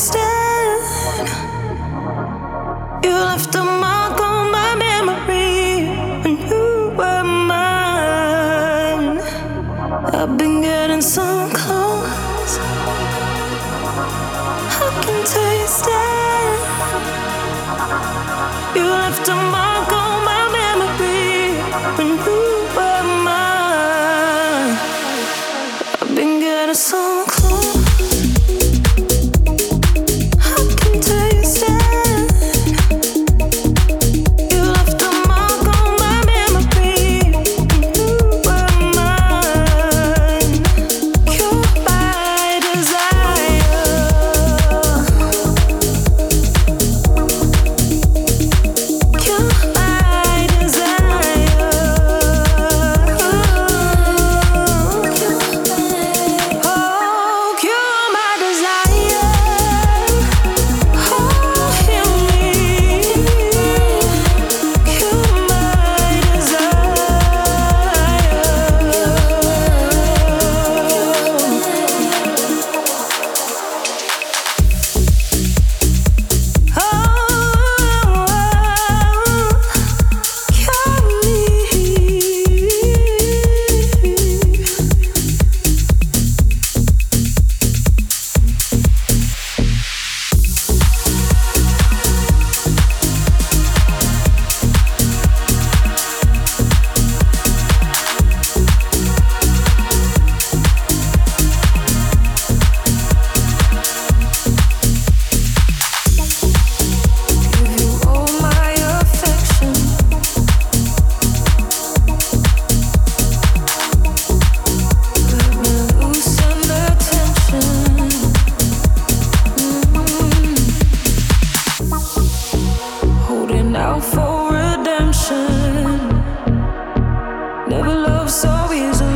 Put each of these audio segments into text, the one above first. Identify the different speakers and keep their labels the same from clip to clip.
Speaker 1: wasted. You left a So easy.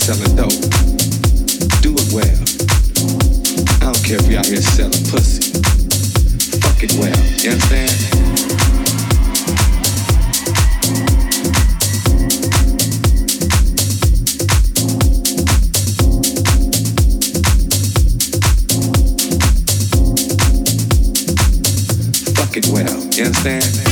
Speaker 2: Selling dope, do it well. I don't care if you're out here selling pussy. Fuck it well. You understand? Fuck
Speaker 3: it well. You understand?